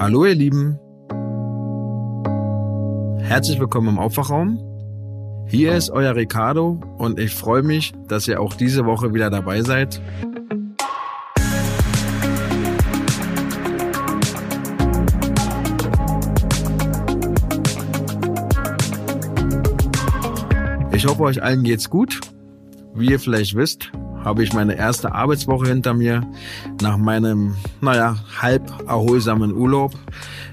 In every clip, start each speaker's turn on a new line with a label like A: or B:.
A: Hallo ihr Lieben. Herzlich willkommen im Aufwachraum. Hier ist euer Ricardo und ich freue mich, dass ihr auch diese Woche wieder dabei seid. Ich hoffe, euch allen geht's gut. Wie ihr vielleicht wisst, habe ich meine erste Arbeitswoche hinter mir nach meinem, naja, halb erholsamen Urlaub.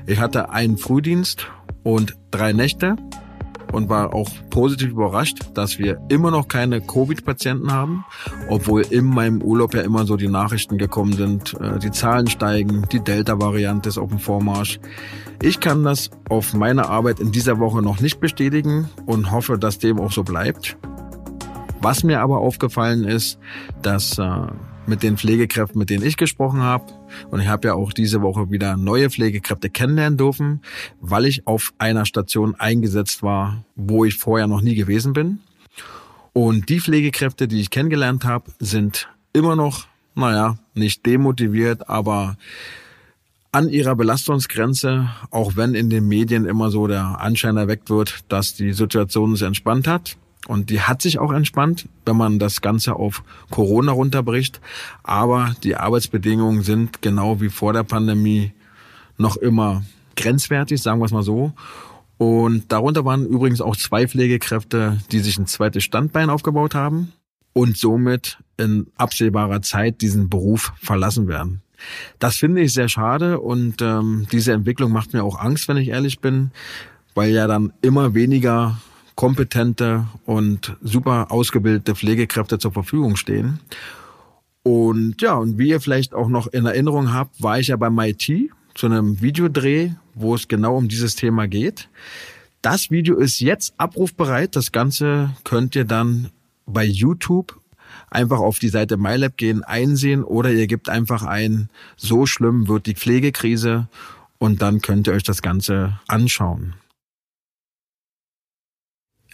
A: Ich hatte einen Frühdienst und drei Nächte und war auch positiv überrascht, dass wir immer noch keine Covid-Patienten haben, obwohl in meinem Urlaub ja immer so die Nachrichten gekommen sind, äh, die Zahlen steigen, die Delta-Variante ist auf dem Vormarsch. Ich kann das auf meine Arbeit in dieser Woche noch nicht bestätigen und hoffe, dass dem auch so bleibt. Was mir aber aufgefallen ist, dass äh, mit den Pflegekräften, mit denen ich gesprochen habe, und ich habe ja auch diese Woche wieder neue Pflegekräfte kennenlernen dürfen, weil ich auf einer Station eingesetzt war, wo ich vorher noch nie gewesen bin. Und die Pflegekräfte, die ich kennengelernt habe, sind immer noch, naja, nicht demotiviert, aber an ihrer Belastungsgrenze, auch wenn in den Medien immer so der Anschein erweckt wird, dass die Situation sich entspannt hat. Und die hat sich auch entspannt, wenn man das Ganze auf Corona runterbricht. Aber die Arbeitsbedingungen sind genau wie vor der Pandemie noch immer grenzwertig, sagen wir es mal so. Und darunter waren übrigens auch zwei Pflegekräfte, die sich ein zweites Standbein aufgebaut haben und somit in absehbarer Zeit diesen Beruf verlassen werden. Das finde ich sehr schade und ähm, diese Entwicklung macht mir auch Angst, wenn ich ehrlich bin, weil ja dann immer weniger kompetente und super ausgebildete Pflegekräfte zur Verfügung stehen. Und ja, und wie ihr vielleicht auch noch in Erinnerung habt, war ich ja beim MIT zu einem Videodreh, wo es genau um dieses Thema geht. Das Video ist jetzt abrufbereit. Das Ganze könnt ihr dann bei YouTube einfach auf die Seite MyLab gehen, einsehen oder ihr gebt einfach ein, so schlimm wird die Pflegekrise und dann könnt ihr euch das Ganze anschauen.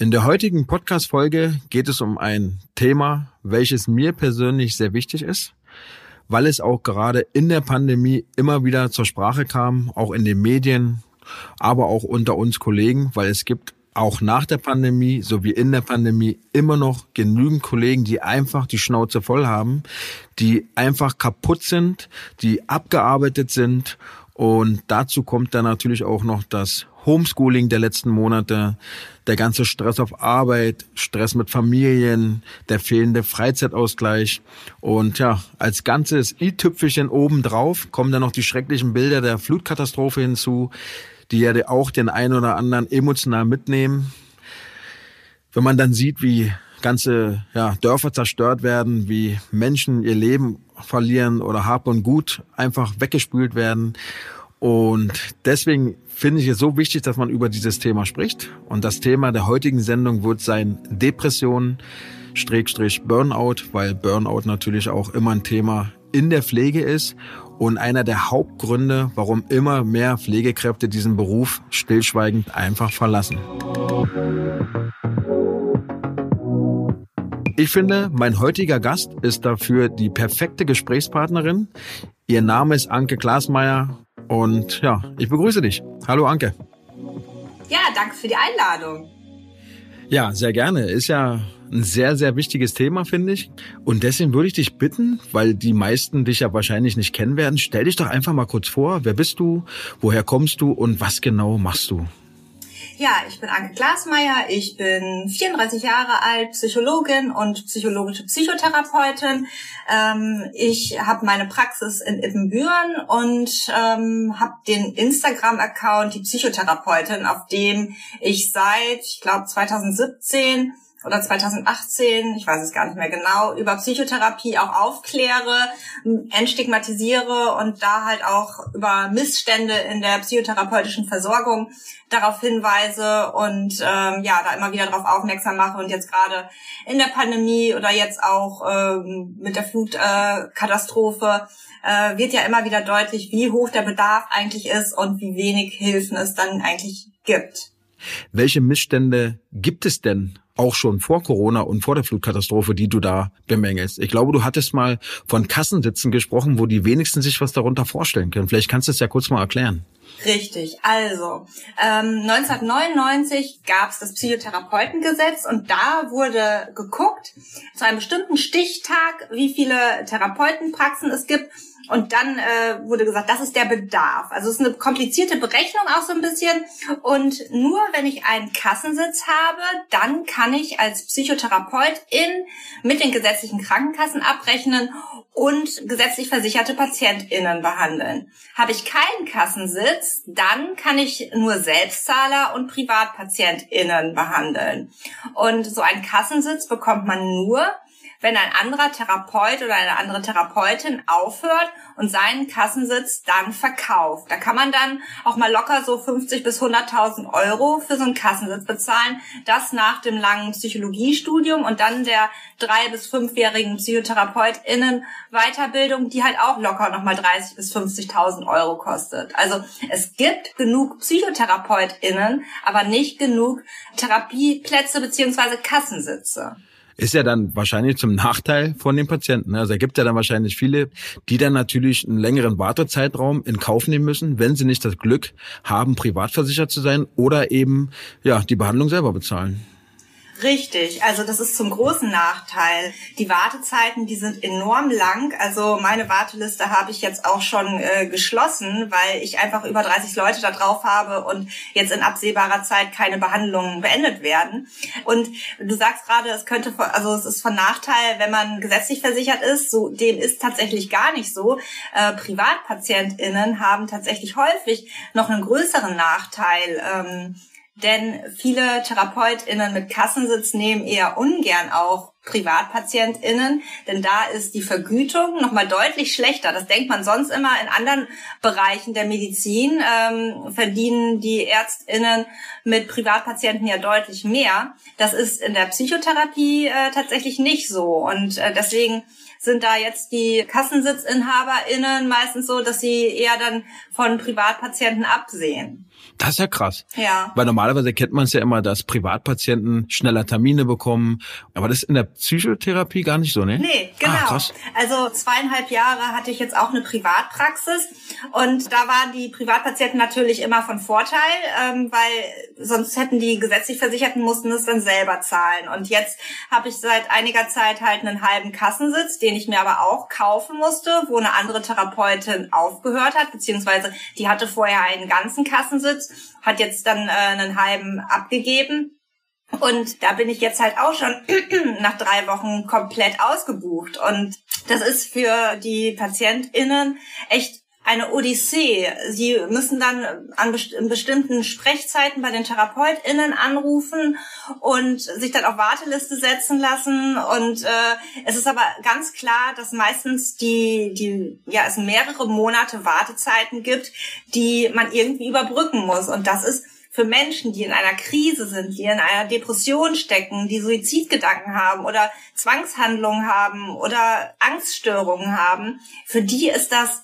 A: In der heutigen Podcast-Folge geht es um ein Thema, welches mir persönlich sehr wichtig ist, weil es auch gerade in der Pandemie immer wieder zur Sprache kam, auch in den Medien, aber auch unter uns Kollegen, weil es gibt auch nach der Pandemie sowie in der Pandemie immer noch genügend Kollegen, die einfach die Schnauze voll haben, die einfach kaputt sind, die abgearbeitet sind. Und dazu kommt dann natürlich auch noch das Homeschooling der letzten Monate, der ganze Stress auf Arbeit, Stress mit Familien, der fehlende Freizeitausgleich und ja, als ganzes i-Tüpfelchen obendrauf kommen dann noch die schrecklichen Bilder der Flutkatastrophe hinzu, die ja auch den einen oder anderen emotional mitnehmen. Wenn man dann sieht, wie ganze ja, Dörfer zerstört werden, wie Menschen ihr Leben verlieren oder Hab und Gut einfach weggespült werden. Und deswegen finde ich es so wichtig, dass man über dieses Thema spricht. Und das Thema der heutigen Sendung wird sein Depression, Schrägstrich Burnout, weil Burnout natürlich auch immer ein Thema in der Pflege ist und einer der Hauptgründe, warum immer mehr Pflegekräfte diesen Beruf stillschweigend einfach verlassen. Ich finde, mein heutiger Gast ist dafür die perfekte Gesprächspartnerin. Ihr Name ist Anke Glasmeier und ja, ich begrüße dich. Hallo Anke.
B: Ja, danke für die Einladung.
A: Ja, sehr gerne. Ist ja ein sehr, sehr wichtiges Thema, finde ich. Und deswegen würde ich dich bitten, weil die meisten dich ja wahrscheinlich nicht kennen werden, stell dich doch einfach mal kurz vor. Wer bist du? Woher kommst du? Und was genau machst du?
B: Ja, ich bin Anke Glasmeier, ich bin 34 Jahre alt, Psychologin und psychologische Psychotherapeutin. Ähm, ich habe meine Praxis in Ippenbüren und ähm, habe den Instagram-Account Die Psychotherapeutin, auf dem ich seit, ich glaube, 2017 oder 2018, ich weiß es gar nicht mehr genau, über Psychotherapie auch aufkläre, entstigmatisiere und da halt auch über Missstände in der psychotherapeutischen Versorgung darauf hinweise und ähm, ja, da immer wieder darauf aufmerksam mache und jetzt gerade in der Pandemie oder jetzt auch ähm, mit der Flutkatastrophe äh, wird ja immer wieder deutlich, wie hoch der Bedarf eigentlich ist und wie wenig Hilfen es dann eigentlich gibt.
A: Welche Missstände gibt es denn auch schon vor Corona und vor der Flutkatastrophe, die du da bemängelst? Ich glaube, du hattest mal von Kassensitzen gesprochen, wo die wenigsten sich was darunter vorstellen können. Vielleicht kannst du es ja kurz mal erklären.
B: Richtig. Also ähm, 1999 gab es das Psychotherapeutengesetz und da wurde geguckt zu einem bestimmten Stichtag, wie viele Therapeutenpraxen es gibt und dann äh, wurde gesagt, das ist der Bedarf. Also es ist eine komplizierte Berechnung auch so ein bisschen. Und nur wenn ich einen Kassensitz habe, dann kann ich als Psychotherapeutin mit den gesetzlichen Krankenkassen abrechnen und gesetzlich versicherte PatientInnen behandeln. Habe ich keinen Kassensitz, dann kann ich nur Selbstzahler und PrivatpatientInnen behandeln. Und so einen Kassensitz bekommt man nur, wenn ein anderer Therapeut oder eine andere Therapeutin aufhört und seinen Kassensitz dann verkauft. Da kann man dann auch mal locker so 50 bis 100.000 Euro für so einen Kassensitz bezahlen. Das nach dem langen Psychologiestudium und dann der drei- bis fünfjährigen PsychotherapeutInnen Weiterbildung, die halt auch locker nochmal 30 bis 50.000 Euro kostet. Also es gibt genug PsychotherapeutInnen, aber nicht genug Therapieplätze beziehungsweise Kassensitze
A: ist ja dann wahrscheinlich zum Nachteil von den Patienten. Also er gibt ja dann wahrscheinlich viele, die dann natürlich einen längeren Wartezeitraum in Kauf nehmen müssen, wenn sie nicht das Glück haben, privatversichert zu sein oder eben ja die Behandlung selber bezahlen.
B: Richtig, also das ist zum großen Nachteil. Die Wartezeiten, die sind enorm lang. Also meine Warteliste habe ich jetzt auch schon äh, geschlossen, weil ich einfach über 30 Leute da drauf habe und jetzt in absehbarer Zeit keine Behandlungen beendet werden. Und du sagst gerade, es könnte, also es ist von Nachteil, wenn man gesetzlich versichert ist. So dem ist tatsächlich gar nicht so. Äh, PrivatpatientInnen haben tatsächlich häufig noch einen größeren Nachteil. Ähm, denn viele TherapeutInnen mit Kassensitz nehmen eher ungern auch PrivatpatientInnen, denn da ist die Vergütung nochmal deutlich schlechter. Das denkt man sonst immer in anderen Bereichen der Medizin, ähm, verdienen die ÄrztInnen mit Privatpatienten ja deutlich mehr. Das ist in der Psychotherapie äh, tatsächlich nicht so und äh, deswegen sind da jetzt die KassensitzinhaberInnen meistens so, dass sie eher dann von Privatpatienten absehen.
A: Das ist ja krass.
B: Ja.
A: Weil normalerweise kennt man es ja immer, dass Privatpatienten schneller Termine bekommen. Aber das ist in der Psychotherapie gar nicht so, ne?
B: Nee, genau. Ah, krass. Also zweieinhalb Jahre hatte ich jetzt auch eine Privatpraxis und da waren die Privatpatienten natürlich immer von Vorteil, ähm, weil sonst hätten die gesetzlich Versicherten mussten es dann selber zahlen. Und jetzt habe ich seit einiger Zeit halt einen halben Kassensitz, den ich mir aber auch kaufen musste, wo eine andere Therapeutin aufgehört hat, beziehungsweise die hatte vorher einen ganzen Kassensitz hat jetzt dann äh, einen halben abgegeben. Und da bin ich jetzt halt auch schon nach drei Wochen komplett ausgebucht. Und das ist für die PatientInnen echt eine Odyssee. Sie müssen dann an best bestimmten Sprechzeiten bei den TherapeutInnen anrufen und sich dann auf Warteliste setzen lassen. Und äh, es ist aber ganz klar, dass meistens die, die, ja, es mehrere Monate Wartezeiten gibt, die man irgendwie überbrücken muss. Und das ist für Menschen, die in einer Krise sind, die in einer Depression stecken, die Suizidgedanken haben oder Zwangshandlungen haben oder Angststörungen haben, für die ist das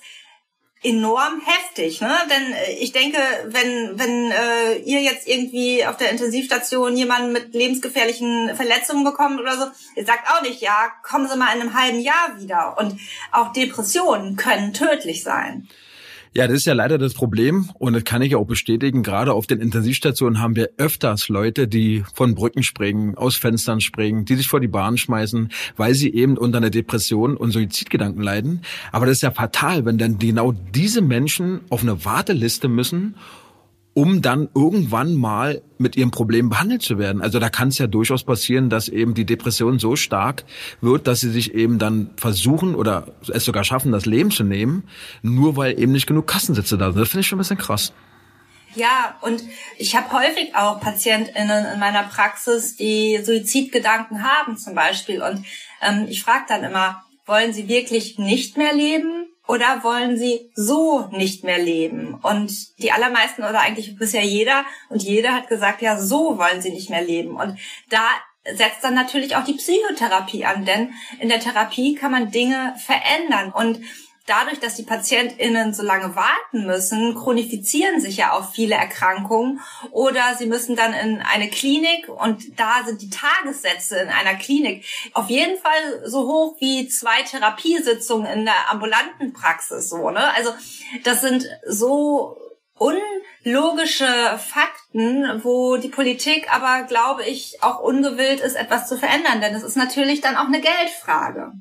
B: enorm heftig, ne? Denn äh, ich denke, wenn wenn äh, ihr jetzt irgendwie auf der Intensivstation jemanden mit lebensgefährlichen Verletzungen bekommt oder so, ihr sagt auch nicht, ja, kommen Sie mal in einem halben Jahr wieder. Und auch Depressionen können tödlich sein.
A: Ja, das ist ja leider das Problem und das kann ich auch bestätigen. Gerade auf den Intensivstationen haben wir öfters Leute, die von Brücken springen, aus Fenstern springen, die sich vor die Bahn schmeißen, weil sie eben unter einer Depression und Suizidgedanken leiden. Aber das ist ja fatal, wenn dann genau diese Menschen auf eine Warteliste müssen um dann irgendwann mal mit ihrem Problem behandelt zu werden. Also da kann es ja durchaus passieren, dass eben die Depression so stark wird, dass sie sich eben dann versuchen oder es sogar schaffen, das Leben zu nehmen, nur weil eben nicht genug Kassensitze da sind. Das finde ich schon ein bisschen krass.
B: Ja, und ich habe häufig auch PatientInnen in meiner Praxis, die Suizidgedanken haben zum Beispiel. Und ähm, ich frage dann immer, wollen sie wirklich nicht mehr leben oder wollen sie so nicht mehr leben? Und die allermeisten oder eigentlich bisher jeder und jeder hat gesagt, ja, so wollen sie nicht mehr leben. Und da setzt dann natürlich auch die Psychotherapie an, denn in der Therapie kann man Dinge verändern und dadurch, dass die PatientInnen so lange warten müssen, chronifizieren sich ja auch viele Erkrankungen oder sie müssen dann in eine Klinik und da sind die Tagessätze in einer Klinik auf jeden Fall so hoch wie zwei Therapiesitzungen in der ambulanten Praxis, so, ne? Also, das sind so unlogische Fakten, wo die Politik aber, glaube ich, auch ungewillt ist, etwas zu verändern. Denn es ist natürlich dann auch eine Geldfrage.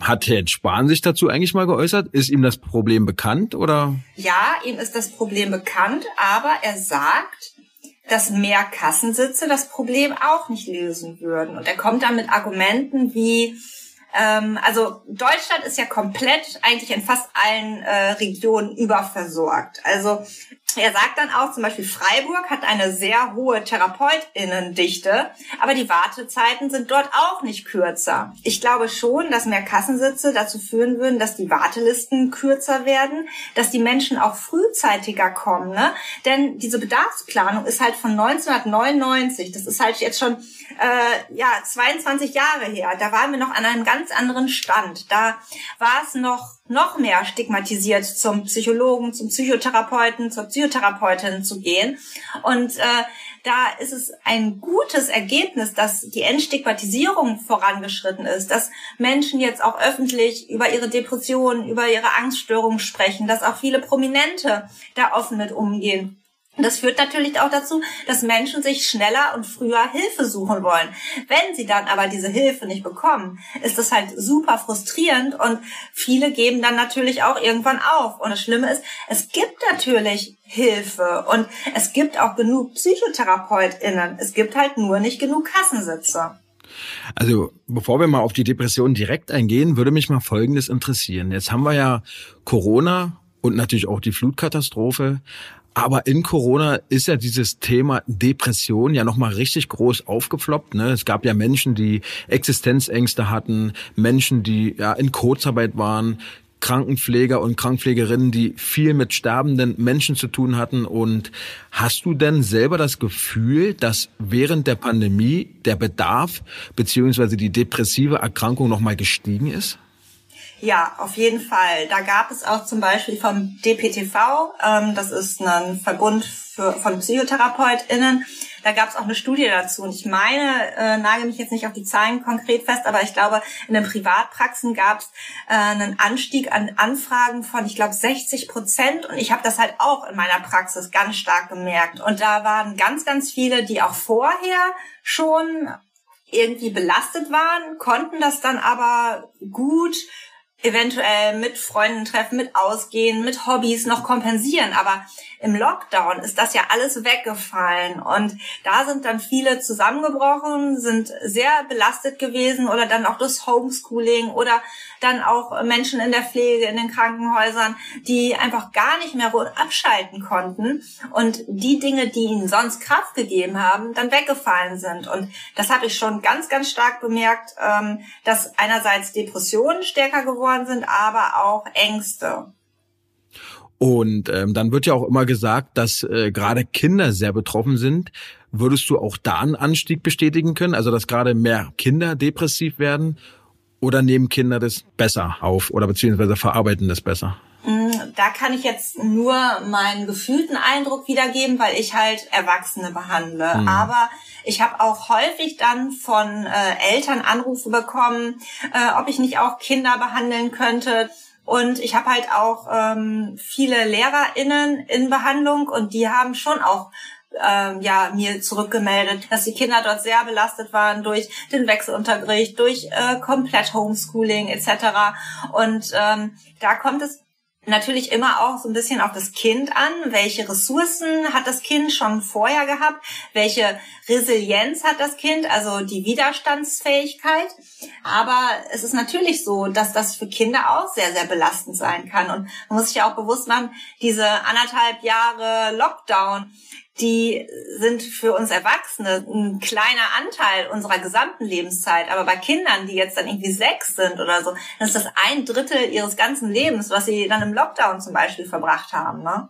A: Hat Herr Spahn sich dazu eigentlich mal geäußert? Ist ihm das Problem bekannt oder?
B: Ja, ihm ist das Problem bekannt, aber er sagt, dass mehr Kassensitze das Problem auch nicht lösen würden. Und er kommt dann mit Argumenten wie, ähm, also Deutschland ist ja komplett eigentlich in fast allen äh, Regionen überversorgt. Also er sagt dann auch, zum Beispiel Freiburg hat eine sehr hohe Therapeutinnendichte, aber die Wartezeiten sind dort auch nicht kürzer. Ich glaube schon, dass mehr Kassensitze dazu führen würden, dass die Wartelisten kürzer werden, dass die Menschen auch frühzeitiger kommen. Ne? Denn diese Bedarfsplanung ist halt von 1999. Das ist halt jetzt schon äh, ja 22 Jahre her. Da waren wir noch an einem ganz anderen Stand. Da war es noch noch mehr stigmatisiert, zum Psychologen, zum Psychotherapeuten, zur Psychotherapeutin zu gehen. Und äh, da ist es ein gutes Ergebnis, dass die Entstigmatisierung vorangeschritten ist, dass Menschen jetzt auch öffentlich über ihre Depressionen, über ihre Angststörungen sprechen, dass auch viele Prominente da offen mit umgehen. Das führt natürlich auch dazu, dass Menschen sich schneller und früher Hilfe suchen wollen. Wenn sie dann aber diese Hilfe nicht bekommen, ist das halt super frustrierend und viele geben dann natürlich auch irgendwann auf. Und das Schlimme ist, es gibt natürlich Hilfe und es gibt auch genug PsychotherapeutInnen. Es gibt halt nur nicht genug Kassensitze.
A: Also, bevor wir mal auf die Depression direkt eingehen, würde mich mal Folgendes interessieren. Jetzt haben wir ja Corona und natürlich auch die Flutkatastrophe. Aber in Corona ist ja dieses Thema Depression ja nochmal richtig groß aufgefloppt. Ne? Es gab ja Menschen, die Existenzängste hatten, Menschen, die ja in Kurzarbeit waren, Krankenpfleger und Krankenpflegerinnen, die viel mit sterbenden Menschen zu tun hatten. Und hast du denn selber das Gefühl, dass während der Pandemie der Bedarf beziehungsweise die depressive Erkrankung nochmal gestiegen ist?
B: Ja, auf jeden Fall. Da gab es auch zum Beispiel vom DPTV, ähm, das ist ein Verbund für, von PsychotherapeutInnen, da gab es auch eine Studie dazu. Und ich meine, äh, nage mich jetzt nicht auf die Zahlen konkret fest, aber ich glaube, in den Privatpraxen gab es äh, einen Anstieg an Anfragen von, ich glaube, 60 Prozent. Und ich habe das halt auch in meiner Praxis ganz stark gemerkt. Und da waren ganz, ganz viele, die auch vorher schon irgendwie belastet waren, konnten das dann aber gut eventuell mit Freunden treffen, mit Ausgehen, mit Hobbys noch kompensieren. Aber im Lockdown ist das ja alles weggefallen und da sind dann viele zusammengebrochen, sind sehr belastet gewesen oder dann auch das Homeschooling oder dann auch Menschen in der Pflege, in den Krankenhäusern, die einfach gar nicht mehr abschalten konnten und die Dinge, die ihnen sonst Kraft gegeben haben, dann weggefallen sind. Und das habe ich schon ganz, ganz stark bemerkt, ähm, dass einerseits Depressionen stärker geworden sind, aber auch Ängste.
A: Und ähm, dann wird ja auch immer gesagt, dass äh, gerade Kinder sehr betroffen sind. Würdest du auch da einen Anstieg bestätigen können? Also dass gerade mehr Kinder depressiv werden? Oder nehmen Kinder das besser auf oder beziehungsweise verarbeiten das besser?
B: Mm, da kann ich jetzt nur meinen gefühlten Eindruck wiedergeben, weil ich halt Erwachsene behandle. Mhm. Aber ich habe auch häufig dann von äh, Eltern Anrufe bekommen, äh, ob ich nicht auch Kinder behandeln könnte. Und ich habe halt auch ähm, viele LehrerInnen in Behandlung und die haben schon auch ähm, ja mir zurückgemeldet, dass die Kinder dort sehr belastet waren durch den Wechselunterricht, durch äh, komplett Homeschooling etc. Und ähm, da kommt es natürlich immer auch so ein bisschen auf das Kind an. Welche Ressourcen hat das Kind schon vorher gehabt? Welche Resilienz hat das Kind? Also die Widerstandsfähigkeit. Aber es ist natürlich so, dass das für Kinder auch sehr, sehr belastend sein kann. Und man muss sich ja auch bewusst machen, diese anderthalb Jahre Lockdown, die sind für uns Erwachsene ein kleiner Anteil unserer gesamten Lebenszeit. Aber bei Kindern, die jetzt dann irgendwie sechs sind oder so, dann ist das ein Drittel ihres ganzen Lebens, was sie dann im Lockdown zum Beispiel verbracht haben. Ne?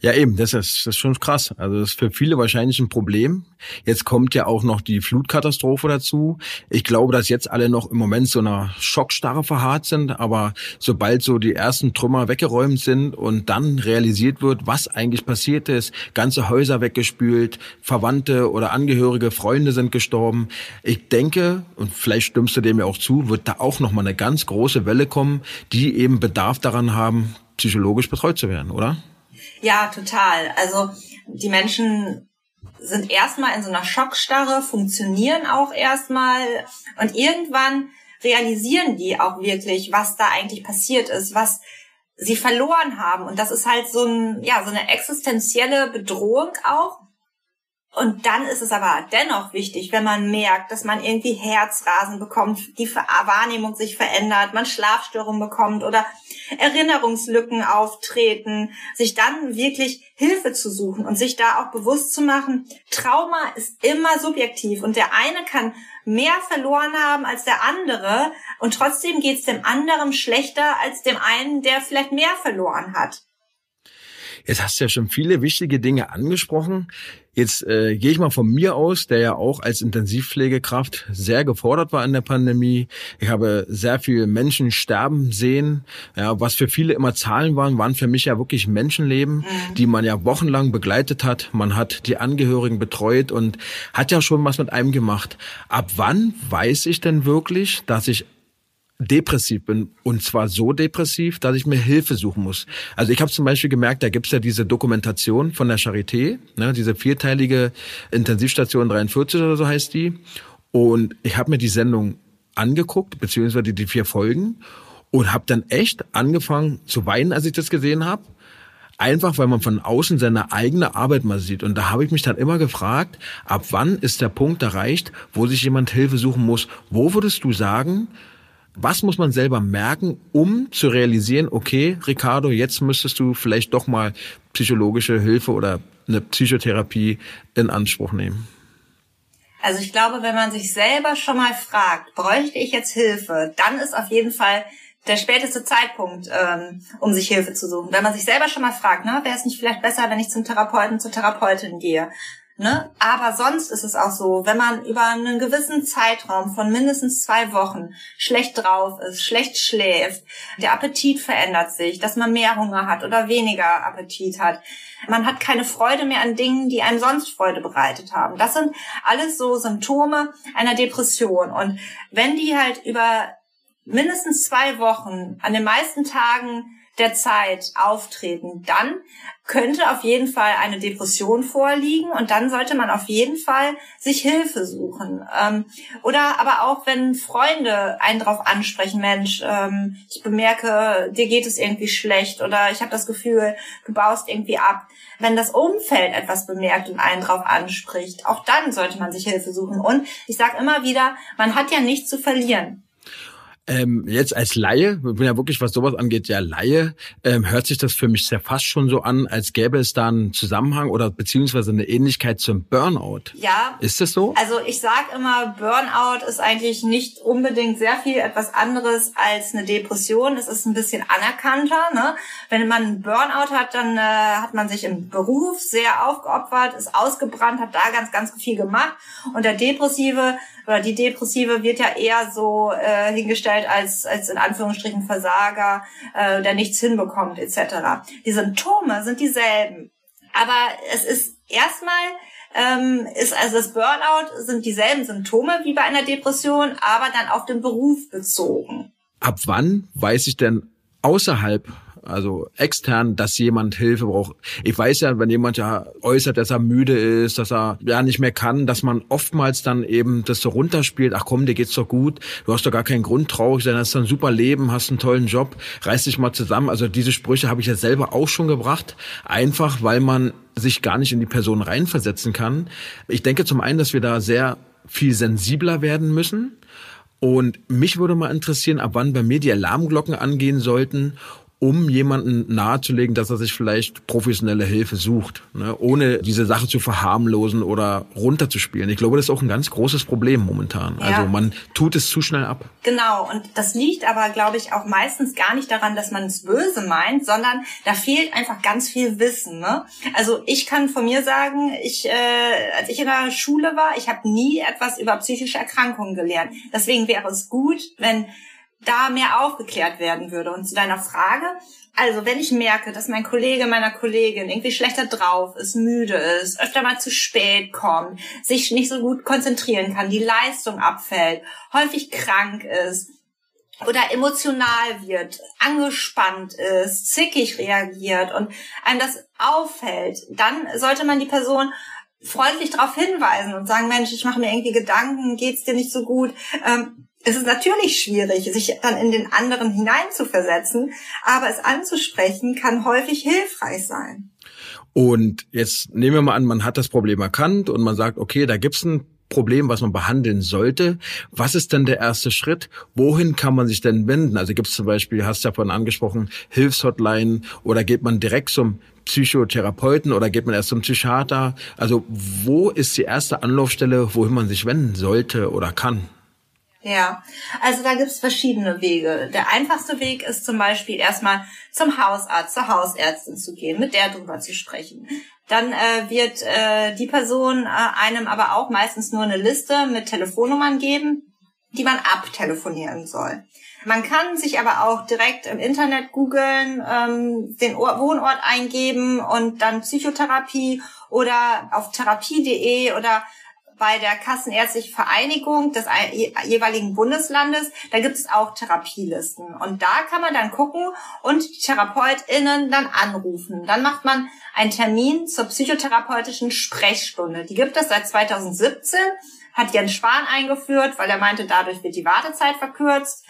A: Ja, eben, das ist, das ist schon krass. Also das ist für viele wahrscheinlich ein Problem. Jetzt kommt ja auch noch die Flutkatastrophe dazu. Ich glaube, dass jetzt alle noch im Moment so einer Schockstarre verharrt sind, aber sobald so die ersten Trümmer weggeräumt sind und dann realisiert wird, was eigentlich passiert ist, ganze Häuser weggespült, Verwandte oder Angehörige, Freunde sind gestorben. Ich denke, und vielleicht stimmst du dem ja auch zu, wird da auch noch mal eine ganz große Welle kommen, die eben Bedarf daran haben, psychologisch betreut zu werden, oder?
B: Ja, total. Also die Menschen sind erstmal in so einer Schockstarre, funktionieren auch erstmal und irgendwann realisieren die auch wirklich, was da eigentlich passiert ist, was sie verloren haben. Und das ist halt so ein, ja, so eine existenzielle Bedrohung auch. Und dann ist es aber dennoch wichtig, wenn man merkt, dass man irgendwie Herzrasen bekommt, die Wahrnehmung sich verändert, man Schlafstörungen bekommt oder Erinnerungslücken auftreten, sich dann wirklich Hilfe zu suchen und sich da auch bewusst zu machen, Trauma ist immer subjektiv und der eine kann mehr verloren haben als der andere und trotzdem geht es dem anderen schlechter als dem einen, der vielleicht mehr verloren hat.
A: Jetzt hast du ja schon viele wichtige Dinge angesprochen. Jetzt äh, gehe ich mal von mir aus, der ja auch als Intensivpflegekraft sehr gefordert war in der Pandemie. Ich habe sehr viele Menschen sterben sehen. Ja, was für viele immer Zahlen waren, waren für mich ja wirklich Menschenleben, mhm. die man ja wochenlang begleitet hat. Man hat die Angehörigen betreut und hat ja schon was mit einem gemacht. Ab wann weiß ich denn wirklich, dass ich depressiv bin und zwar so depressiv, dass ich mir Hilfe suchen muss. Also ich habe zum Beispiel gemerkt, da gibt's ja diese Dokumentation von der Charité, ne, diese vierteilige Intensivstation 43 oder so heißt die. Und ich habe mir die Sendung angeguckt, beziehungsweise die vier Folgen und habe dann echt angefangen zu weinen, als ich das gesehen habe. Einfach weil man von außen seine eigene Arbeit mal sieht. Und da habe ich mich dann immer gefragt, ab wann ist der Punkt erreicht, wo sich jemand Hilfe suchen muss? Wo würdest du sagen, was muss man selber merken, um zu realisieren, okay, Ricardo, jetzt müsstest du vielleicht doch mal psychologische Hilfe oder eine Psychotherapie in Anspruch nehmen?
B: Also ich glaube, wenn man sich selber schon mal fragt, bräuchte ich jetzt Hilfe, dann ist auf jeden Fall der späteste Zeitpunkt, ähm, um sich Hilfe zu suchen. Wenn man sich selber schon mal fragt, ne, wäre es nicht vielleicht besser, wenn ich zum Therapeuten, zur Therapeutin gehe? Ne? Aber sonst ist es auch so, wenn man über einen gewissen Zeitraum von mindestens zwei Wochen schlecht drauf ist, schlecht schläft, der Appetit verändert sich, dass man mehr Hunger hat oder weniger Appetit hat. Man hat keine Freude mehr an Dingen, die einem sonst Freude bereitet haben. Das sind alles so Symptome einer Depression. Und wenn die halt über mindestens zwei Wochen an den meisten Tagen der Zeit auftreten, dann könnte auf jeden Fall eine Depression vorliegen und dann sollte man auf jeden Fall sich Hilfe suchen. Ähm, oder aber auch, wenn Freunde einen darauf ansprechen, Mensch, ähm, ich bemerke, dir geht es irgendwie schlecht oder ich habe das Gefühl, du baust irgendwie ab. Wenn das Umfeld etwas bemerkt und einen darauf anspricht, auch dann sollte man sich Hilfe suchen. Und ich sage immer wieder, man hat ja nichts zu verlieren.
A: Ähm, jetzt als Laie, ich bin ja wirklich, was sowas angeht, ja Laie, ähm, hört sich das für mich sehr fast schon so an, als gäbe es da einen Zusammenhang oder beziehungsweise eine Ähnlichkeit zum Burnout.
B: Ja.
A: Ist das so?
B: Also ich sag immer, Burnout ist eigentlich nicht unbedingt sehr viel etwas anderes als eine Depression. Es ist ein bisschen anerkannter. Ne? Wenn man einen Burnout hat, dann äh, hat man sich im Beruf sehr aufgeopfert, ist ausgebrannt, hat da ganz, ganz viel gemacht. Und der Depressive oder die Depressive wird ja eher so äh, hingestellt als, als in Anführungsstrichen Versager, äh, der nichts hinbekommt etc. Die Symptome sind dieselben. Aber es ist erstmal ähm, ist also das Burnout sind dieselben Symptome wie bei einer Depression, aber dann auf den Beruf bezogen.
A: Ab wann weiß ich denn außerhalb also extern, dass jemand Hilfe braucht. Ich weiß ja, wenn jemand ja äußert, dass er müde ist, dass er ja nicht mehr kann, dass man oftmals dann eben das so runterspielt, ach komm, dir geht's doch gut, du hast doch gar keinen Grund traurig sein, hast ein super Leben, hast einen tollen Job, reiß dich mal zusammen. Also diese Sprüche habe ich ja selber auch schon gebracht, einfach weil man sich gar nicht in die Person reinversetzen kann. Ich denke zum einen, dass wir da sehr viel sensibler werden müssen. Und mich würde mal interessieren, ab wann bei mir die Alarmglocken angehen sollten um jemanden nahezulegen, dass er sich vielleicht professionelle Hilfe sucht, ne? ohne diese Sache zu verharmlosen oder runterzuspielen. Ich glaube, das ist auch ein ganz großes Problem momentan. Ja. Also man tut es zu schnell ab.
B: Genau, und das liegt aber, glaube ich, auch meistens gar nicht daran, dass man es böse meint, sondern da fehlt einfach ganz viel Wissen. Ne? Also ich kann von mir sagen, ich, äh, als ich in der Schule war, ich habe nie etwas über psychische Erkrankungen gelernt. Deswegen wäre es gut, wenn da mehr aufgeklärt werden würde. Und zu deiner Frage, also wenn ich merke, dass mein Kollege meiner Kollegin irgendwie schlechter drauf ist, müde ist, öfter mal zu spät kommt, sich nicht so gut konzentrieren kann, die Leistung abfällt, häufig krank ist oder emotional wird, angespannt ist, zickig reagiert und einem das auffällt, dann sollte man die Person freundlich darauf hinweisen und sagen, Mensch, ich mache mir irgendwie Gedanken, geht's dir nicht so gut? Ähm, es ist natürlich schwierig, sich dann in den anderen hineinzuversetzen, aber es anzusprechen kann häufig hilfreich sein.
A: Und jetzt nehmen wir mal an, man hat das Problem erkannt und man sagt, okay, da gibt's ein Problem, was man behandeln sollte. Was ist denn der erste Schritt? Wohin kann man sich denn wenden? Also gibt es zum Beispiel, hast du ja vorhin angesprochen, Hilfshotline oder geht man direkt zum Psychotherapeuten oder geht man erst zum Psychiater? Also wo ist die erste Anlaufstelle, wohin man sich wenden sollte oder kann?
B: Ja, also da gibt's verschiedene Wege. Der einfachste Weg ist zum Beispiel erstmal zum Hausarzt, zur Hausärztin zu gehen, mit der drüber zu sprechen. Dann äh, wird äh, die Person äh, einem aber auch meistens nur eine Liste mit Telefonnummern geben, die man abtelefonieren soll. Man kann sich aber auch direkt im Internet googeln, ähm, den Wohnort eingeben und dann Psychotherapie oder auf therapie.de oder bei der Kassenärztlichen Vereinigung des jeweiligen Bundeslandes, da gibt es auch Therapielisten. Und da kann man dann gucken und die TherapeutInnen dann anrufen. Dann macht man einen Termin zur psychotherapeutischen Sprechstunde. Die gibt es seit 2017, hat Jens Spahn eingeführt, weil er meinte, dadurch wird die Wartezeit verkürzt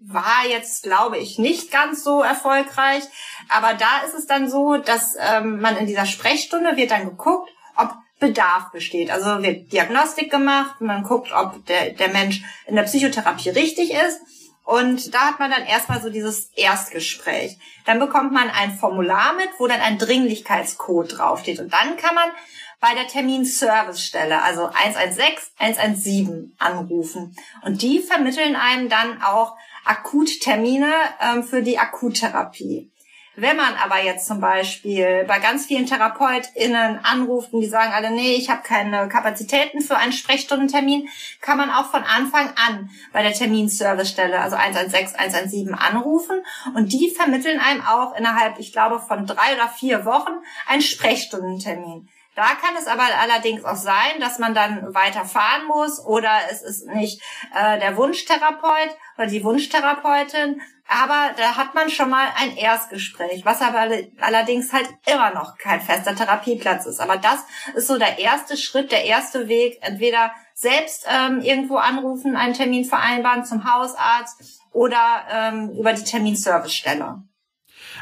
B: war jetzt, glaube ich, nicht ganz so erfolgreich. Aber da ist es dann so, dass ähm, man in dieser Sprechstunde wird dann geguckt, ob Bedarf besteht. Also wird Diagnostik gemacht, man guckt, ob der, der Mensch in der Psychotherapie richtig ist. Und da hat man dann erstmal so dieses Erstgespräch. Dann bekommt man ein Formular mit, wo dann ein Dringlichkeitscode draufsteht. Und dann kann man bei der Terminservicestelle, also 116, 117 anrufen. Und die vermitteln einem dann auch Akuttermine ähm, für die Akuttherapie. Wenn man aber jetzt zum Beispiel bei ganz vielen TherapeutInnen anruft und die sagen alle, nee, ich habe keine Kapazitäten für einen Sprechstundentermin, kann man auch von Anfang an bei der Terminservicestelle, also 116, 117 anrufen und die vermitteln einem auch innerhalb, ich glaube, von drei oder vier Wochen einen Sprechstundentermin. Da kann es aber allerdings auch sein, dass man dann weiterfahren muss oder es ist nicht äh, der Wunschtherapeut oder die Wunschtherapeutin, aber da hat man schon mal ein Erstgespräch, was aber allerdings halt immer noch kein fester Therapieplatz ist. Aber das ist so der erste Schritt, der erste Weg. Entweder selbst ähm, irgendwo anrufen, einen Termin vereinbaren zum Hausarzt oder ähm, über die Terminservicestelle.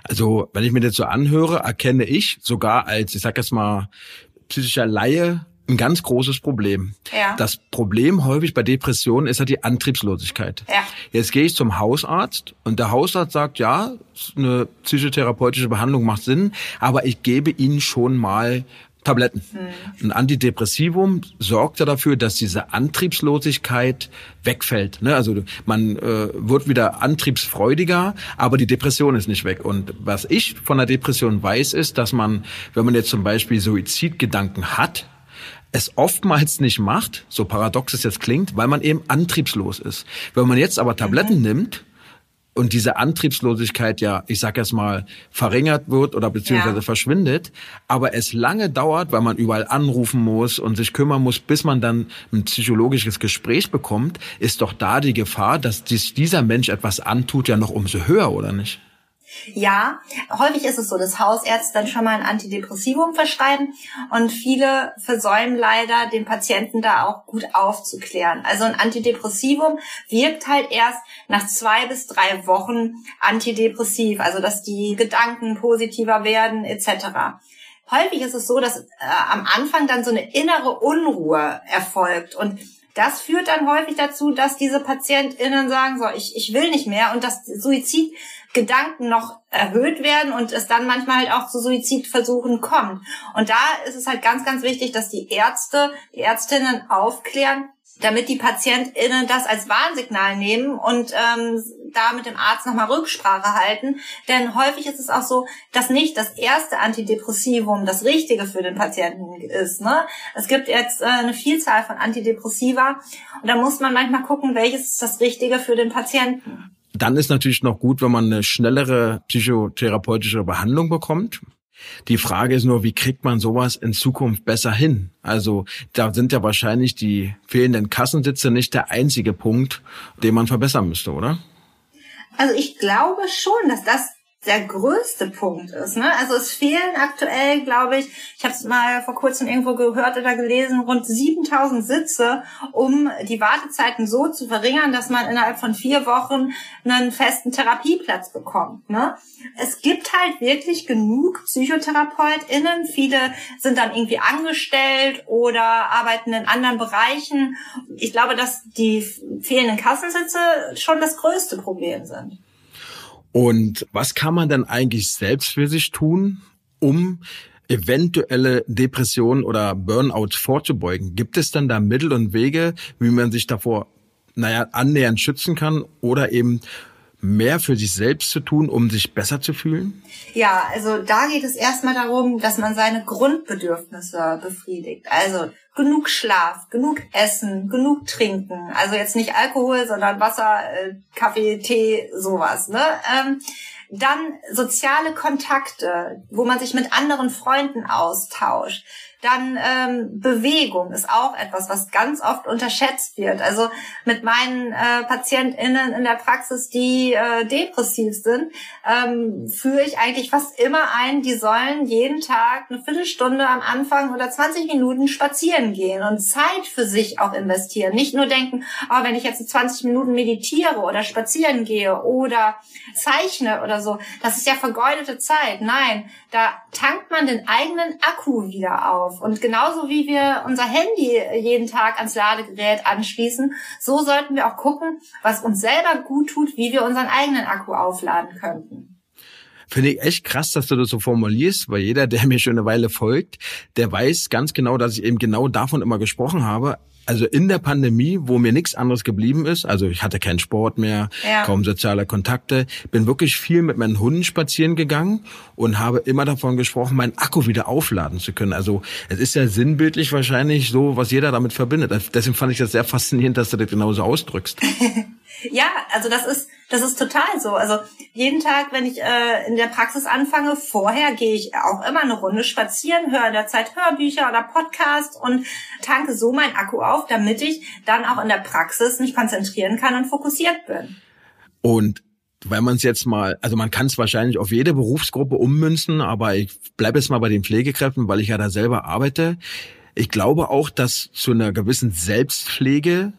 A: Also, wenn ich mir das so anhöre, erkenne ich sogar als, ich sag jetzt mal, psychischer Laie ein ganz großes Problem. Ja. Das Problem häufig bei Depressionen ist ja die Antriebslosigkeit. Ja. Jetzt gehe ich zum Hausarzt und der Hausarzt sagt, ja, eine psychotherapeutische Behandlung macht Sinn, aber ich gebe Ihnen schon mal Tabletten. Hm. Ein Antidepressivum sorgt ja dafür, dass diese Antriebslosigkeit wegfällt. Ne? Also man äh, wird wieder antriebsfreudiger, aber die Depression ist nicht weg. Und was ich von der Depression weiß, ist, dass man, wenn man jetzt zum Beispiel Suizidgedanken hat, es oftmals nicht macht, so paradox es jetzt klingt, weil man eben antriebslos ist. Wenn man jetzt aber Tabletten mhm. nimmt und diese Antriebslosigkeit ja, ich sag jetzt mal, verringert wird oder beziehungsweise ja. verschwindet, aber es lange dauert, weil man überall anrufen muss und sich kümmern muss, bis man dann ein psychologisches Gespräch bekommt, ist doch da die Gefahr, dass dies, dieser Mensch etwas antut, ja noch umso höher, oder nicht?
B: Ja, häufig ist es so, dass Hausärzte dann schon mal ein Antidepressivum verschreiben und viele versäumen leider, den Patienten da auch gut aufzuklären. Also ein Antidepressivum wirkt halt erst nach zwei bis drei Wochen antidepressiv, also dass die Gedanken positiver werden etc. Häufig ist es so, dass äh, am Anfang dann so eine innere Unruhe erfolgt und das führt dann häufig dazu, dass diese PatientInnen sagen, so, ich, ich will nicht mehr und das Suizid Gedanken noch erhöht werden und es dann manchmal halt auch zu Suizidversuchen kommt. Und da ist es halt ganz, ganz wichtig, dass die Ärzte, die Ärztinnen aufklären, damit die PatientInnen das als Warnsignal nehmen und ähm, da mit dem Arzt nochmal Rücksprache halten. Denn häufig ist es auch so, dass nicht das erste Antidepressivum das Richtige für den Patienten ist. Ne? Es gibt jetzt äh, eine Vielzahl von Antidepressiva und da muss man manchmal gucken, welches ist das Richtige für den Patienten.
A: Dann ist natürlich noch gut, wenn man eine schnellere psychotherapeutische Behandlung bekommt. Die Frage ist nur, wie kriegt man sowas in Zukunft besser hin? Also da sind ja wahrscheinlich die fehlenden Kassensitze nicht der einzige Punkt, den man verbessern müsste, oder?
B: Also ich glaube schon, dass das der größte Punkt ist. Ne? Also es fehlen aktuell, glaube ich, ich habe es mal vor kurzem irgendwo gehört oder gelesen, rund 7000 Sitze, um die Wartezeiten so zu verringern, dass man innerhalb von vier Wochen einen festen Therapieplatz bekommt. Ne? Es gibt halt wirklich genug PsychotherapeutInnen. Viele sind dann irgendwie angestellt oder arbeiten in anderen Bereichen. Ich glaube, dass die fehlenden Kassensitze schon das größte Problem sind.
A: Und was kann man denn eigentlich selbst für sich tun, um eventuelle Depressionen oder Burnout vorzubeugen? Gibt es dann da Mittel und Wege, wie man sich davor, naja, annähernd schützen kann oder eben mehr für sich selbst zu tun, um sich besser zu fühlen?
B: Ja, also da geht es erstmal darum, dass man seine Grundbedürfnisse befriedigt. Also genug Schlaf, genug Essen, genug Trinken. Also jetzt nicht Alkohol, sondern Wasser, äh, Kaffee, Tee, sowas. Ne? Ähm, dann soziale Kontakte, wo man sich mit anderen Freunden austauscht. Dann ähm, Bewegung ist auch etwas, was ganz oft unterschätzt wird. Also mit meinen äh, PatientInnen in der Praxis, die äh, depressiv sind, ähm, führe ich eigentlich fast immer ein, die sollen jeden Tag eine Viertelstunde am Anfang oder 20 Minuten spazieren gehen und Zeit für sich auch investieren. Nicht nur denken, oh, wenn ich jetzt 20 Minuten meditiere oder spazieren gehe oder zeichne oder so, das ist ja vergeudete Zeit. Nein, da tankt man den eigenen Akku wieder auf auf. Und genauso wie wir unser Handy jeden Tag ans Ladegerät anschließen, so sollten wir auch gucken, was uns selber gut tut, wie wir unseren eigenen Akku aufladen könnten.
A: Finde ich echt krass, dass du das so formulierst, weil jeder, der mir schon eine Weile folgt, der weiß ganz genau, dass ich eben genau davon immer gesprochen habe also in der Pandemie, wo mir nichts anderes geblieben ist, also ich hatte keinen Sport mehr, ja. kaum soziale Kontakte, bin wirklich viel mit meinen Hunden spazieren gegangen und habe immer davon gesprochen, meinen Akku wieder aufladen zu können. Also es ist ja sinnbildlich wahrscheinlich so, was jeder damit verbindet. Deswegen fand ich das sehr faszinierend, dass du das genauso ausdrückst.
B: ja, also das ist das ist total so. Also jeden Tag, wenn ich äh, in der Praxis anfange, vorher gehe ich auch immer eine Runde spazieren, höre in der Zeit Hörbücher oder Podcast und tanke so mein Akku auf, damit ich dann auch in der Praxis mich konzentrieren kann und fokussiert bin.
A: Und wenn man es jetzt mal, also man kann es wahrscheinlich auf jede Berufsgruppe ummünzen, aber ich bleibe jetzt mal bei den Pflegekräften, weil ich ja da selber arbeite. Ich glaube auch, dass zu einer gewissen Selbstpflege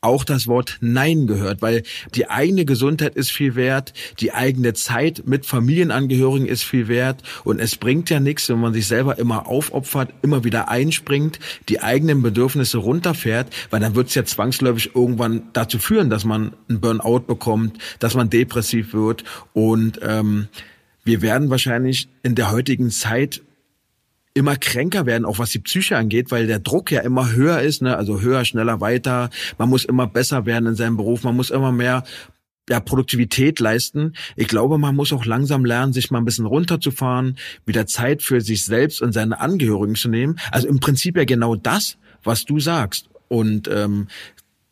A: auch das Wort Nein gehört, weil die eigene Gesundheit ist viel wert, die eigene Zeit mit Familienangehörigen ist viel wert und es bringt ja nichts, wenn man sich selber immer aufopfert, immer wieder einspringt, die eigenen Bedürfnisse runterfährt, weil dann wird es ja zwangsläufig irgendwann dazu führen, dass man einen Burnout bekommt, dass man depressiv wird und ähm, wir werden wahrscheinlich in der heutigen Zeit immer kränker werden, auch was die Psyche angeht, weil der Druck ja immer höher ist, ne? also höher, schneller, weiter. Man muss immer besser werden in seinem Beruf, man muss immer mehr ja, Produktivität leisten. Ich glaube, man muss auch langsam lernen, sich mal ein bisschen runterzufahren, wieder Zeit für sich selbst und seine Angehörigen zu nehmen. Also im Prinzip ja genau das, was du sagst. Und ähm,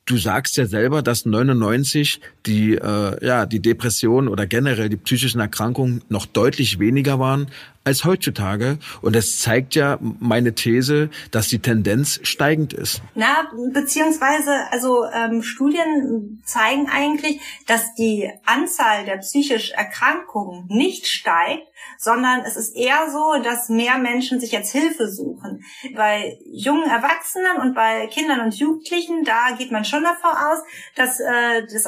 A: du sagst ja selber, dass 99 die äh, ja die Depression oder generell die psychischen Erkrankungen noch deutlich weniger waren als heutzutage. Und das zeigt ja meine These, dass die Tendenz steigend ist.
B: Na, beziehungsweise, also ähm, Studien zeigen eigentlich, dass die Anzahl der psychisch Erkrankungen nicht steigt, sondern es ist eher so, dass mehr Menschen sich jetzt Hilfe suchen. Bei jungen Erwachsenen und bei Kindern und Jugendlichen, da geht man schon davon aus, dass äh, das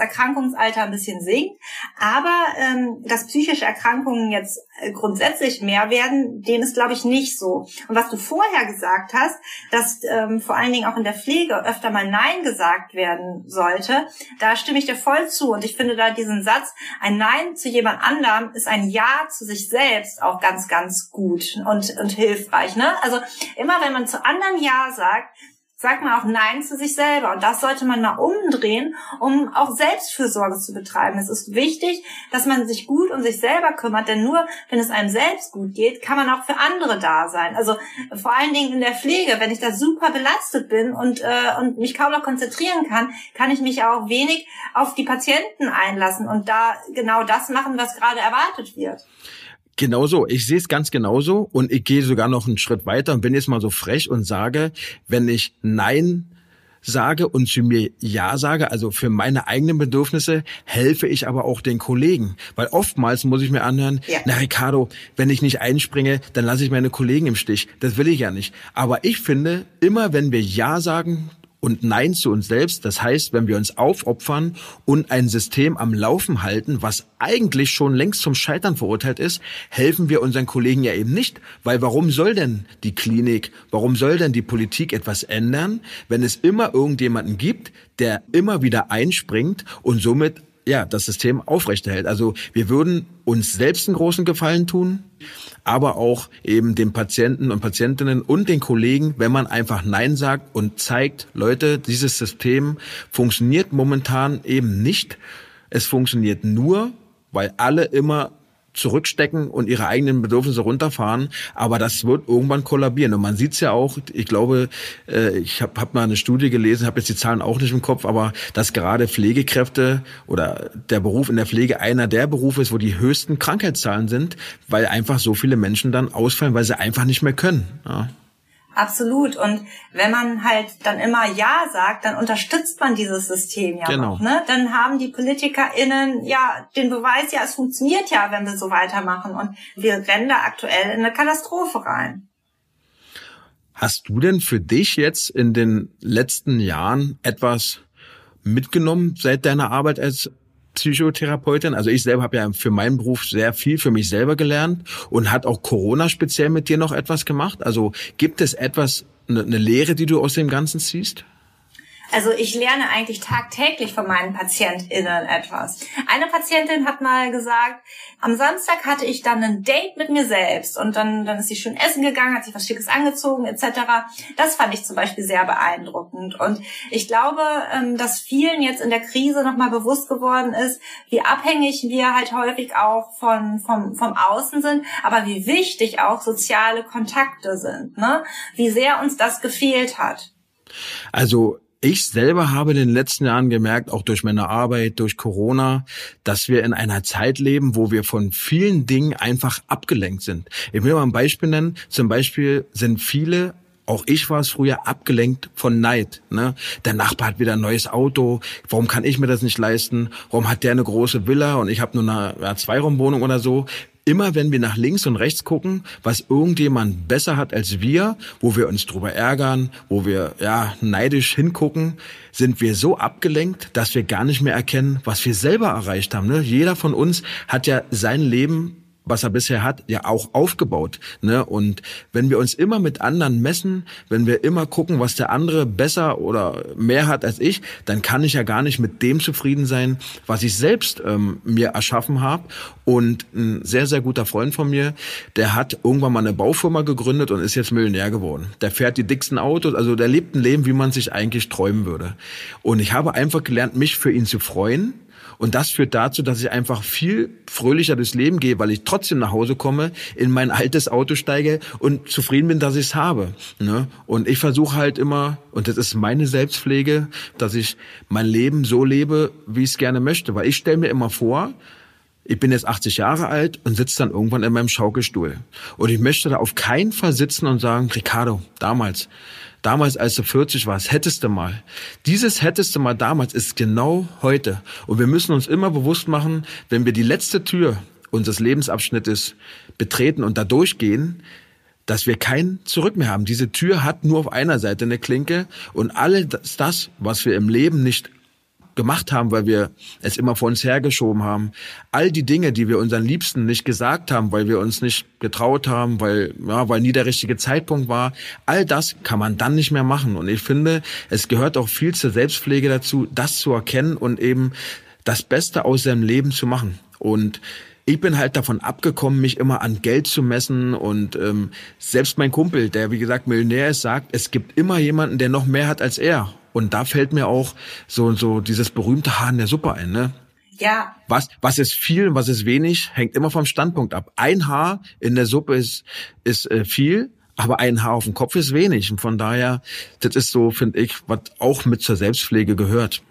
B: Erwerbsminderungsalter ein bisschen sinkt. Aber ähm, dass psychische Erkrankungen jetzt äh, grundsätzlich mehr werden, dem ist, glaube ich, nicht so. Und was du vorher gesagt hast, dass ähm, vor allen Dingen auch in der Pflege öfter mal Nein gesagt werden sollte, da stimme ich dir voll zu. Und ich finde da diesen Satz, ein Nein zu jemand anderem ist ein Ja zu sich selbst auch ganz, ganz gut und, und hilfreich. Ne? Also immer wenn man zu anderen Ja sagt, sagt man auch Nein zu sich selber. Und das sollte man mal umdrehen, um auch Selbstfürsorge zu betreiben. Es ist wichtig, dass man sich gut um sich selber kümmert, denn nur wenn es einem selbst gut geht, kann man auch für andere da sein. Also vor allen Dingen in der Pflege, wenn ich da super belastet bin und, äh, und mich kaum noch konzentrieren kann, kann ich mich auch wenig auf die Patienten einlassen und da genau das machen, was gerade erwartet wird.
A: Genauso, ich sehe es ganz genauso und ich gehe sogar noch einen Schritt weiter und bin jetzt mal so frech und sage, wenn ich Nein sage und zu mir Ja sage, also für meine eigenen Bedürfnisse, helfe ich aber auch den Kollegen. Weil oftmals muss ich mir anhören, ja. na Ricardo, wenn ich nicht einspringe, dann lasse ich meine Kollegen im Stich. Das will ich ja nicht. Aber ich finde, immer wenn wir Ja sagen und Nein zu uns selbst. Das heißt, wenn wir uns aufopfern und ein System am Laufen halten, was eigentlich schon längst zum Scheitern verurteilt ist, helfen wir unseren Kollegen ja eben nicht. Weil warum soll denn die Klinik, warum soll denn die Politik etwas ändern, wenn es immer irgendjemanden gibt, der immer wieder einspringt und somit ja, das System aufrechterhält. Also wir würden uns selbst einen großen Gefallen tun, aber auch eben den Patienten und Patientinnen und den Kollegen, wenn man einfach Nein sagt und zeigt, Leute, dieses System funktioniert momentan eben nicht. Es funktioniert nur, weil alle immer zurückstecken und ihre eigenen Bedürfnisse runterfahren, aber das wird irgendwann kollabieren. Und man sieht es ja auch, ich glaube, äh, ich habe hab mal eine Studie gelesen, habe jetzt die Zahlen auch nicht im Kopf, aber dass gerade Pflegekräfte oder der Beruf in der Pflege einer der Berufe ist, wo die höchsten Krankheitszahlen sind, weil einfach so viele Menschen dann ausfallen, weil sie einfach nicht mehr können. Ja.
B: Absolut. Und wenn man halt dann immer Ja sagt, dann unterstützt man dieses System ja genau. noch. Ne? Dann haben die PolitikerInnen ja den Beweis, ja, es funktioniert ja, wenn wir so weitermachen. Und wir rennen da aktuell in eine Katastrophe rein.
A: Hast du denn für dich jetzt in den letzten Jahren etwas mitgenommen seit deiner Arbeit als Psychotherapeutin. Also ich selber habe ja für meinen Beruf sehr viel für mich selber gelernt und hat auch Corona speziell mit dir noch etwas gemacht. Also gibt es etwas, eine, Lehre, die du aus dem Ganzen ziehst?
B: Also ich lerne eigentlich tagtäglich von meinen PatientInnen etwas. Eine Patientin hat mal gesagt, am Samstag hatte ich dann ein Date mit mir selbst und dann, dann ist sie schön essen gegangen, hat sich was Schickes angezogen etc. Das fand ich zum Beispiel sehr beeindruckend und ich glaube, ähm, dass vielen jetzt in der Krise nochmal bewusst geworden ist, wie abhängig wir halt häufig auch von, vom, vom Außen sind, aber wie wichtig auch soziale Kontakte sind, ne? wie sehr uns das gefehlt hat.
A: Also ich selber habe in den letzten Jahren gemerkt, auch durch meine Arbeit, durch Corona, dass wir in einer Zeit leben, wo wir von vielen Dingen einfach abgelenkt sind. Ich will mal ein Beispiel nennen. Zum Beispiel sind viele auch ich war es früher abgelenkt von Neid. Ne? Der Nachbar hat wieder ein neues Auto. Warum kann ich mir das nicht leisten? Warum hat der eine große Villa und ich habe nur eine ja, Zweiraumwohnung oder so? Immer wenn wir nach links und rechts gucken, was irgendjemand besser hat als wir, wo wir uns drüber ärgern, wo wir ja neidisch hingucken, sind wir so abgelenkt, dass wir gar nicht mehr erkennen, was wir selber erreicht haben. Ne? Jeder von uns hat ja sein Leben was er bisher hat, ja auch aufgebaut. Ne? Und wenn wir uns immer mit anderen messen, wenn wir immer gucken, was der andere besser oder mehr hat als ich, dann kann ich ja gar nicht mit dem zufrieden sein, was ich selbst ähm, mir erschaffen habe. Und ein sehr, sehr guter Freund von mir, der hat irgendwann mal eine Baufirma gegründet und ist jetzt Millionär geworden. Der fährt die dicksten Autos, also der lebt ein Leben, wie man sich eigentlich träumen würde. Und ich habe einfach gelernt, mich für ihn zu freuen und das führt dazu, dass ich einfach viel fröhlicher durchs Leben gehe, weil ich trotzdem nach Hause komme, in mein altes Auto steige und zufrieden bin, dass ich es habe. Ne? Und ich versuche halt immer, und das ist meine Selbstpflege, dass ich mein Leben so lebe, wie ich es gerne möchte. Weil ich stelle mir immer vor, ich bin jetzt 80 Jahre alt und sitze dann irgendwann in meinem Schaukelstuhl. Und ich möchte da auf keinen Fall sitzen und sagen, Ricardo, damals, damals, als du 40 warst, hättest du mal. Dieses hättest du mal damals ist genau heute. Und wir müssen uns immer bewusst machen, wenn wir die letzte Tür unseres Lebensabschnittes betreten und da durchgehen, dass wir kein Zurück mehr haben. Diese Tür hat nur auf einer Seite eine Klinke und alles das, was wir im Leben nicht gemacht haben, weil wir es immer vor uns hergeschoben haben. All die Dinge, die wir unseren Liebsten nicht gesagt haben, weil wir uns nicht getraut haben, weil, ja, weil nie der richtige Zeitpunkt war, all das kann man dann nicht mehr machen. Und ich finde, es gehört auch viel zur Selbstpflege dazu, das zu erkennen und eben das Beste aus seinem Leben zu machen. Und ich bin halt davon abgekommen, mich immer an Geld zu messen und ähm, selbst mein Kumpel, der wie gesagt Millionär ist, sagt, es gibt immer jemanden, der noch mehr hat als er. Und da fällt mir auch so so dieses berühmte Haar in der Suppe ein, ne?
B: Ja.
A: Was, was ist viel und was ist wenig, hängt immer vom Standpunkt ab. Ein Haar in der Suppe ist, ist äh, viel, aber ein Haar auf dem Kopf ist wenig. Und von daher, das ist so, finde ich, was auch mit zur Selbstpflege gehört.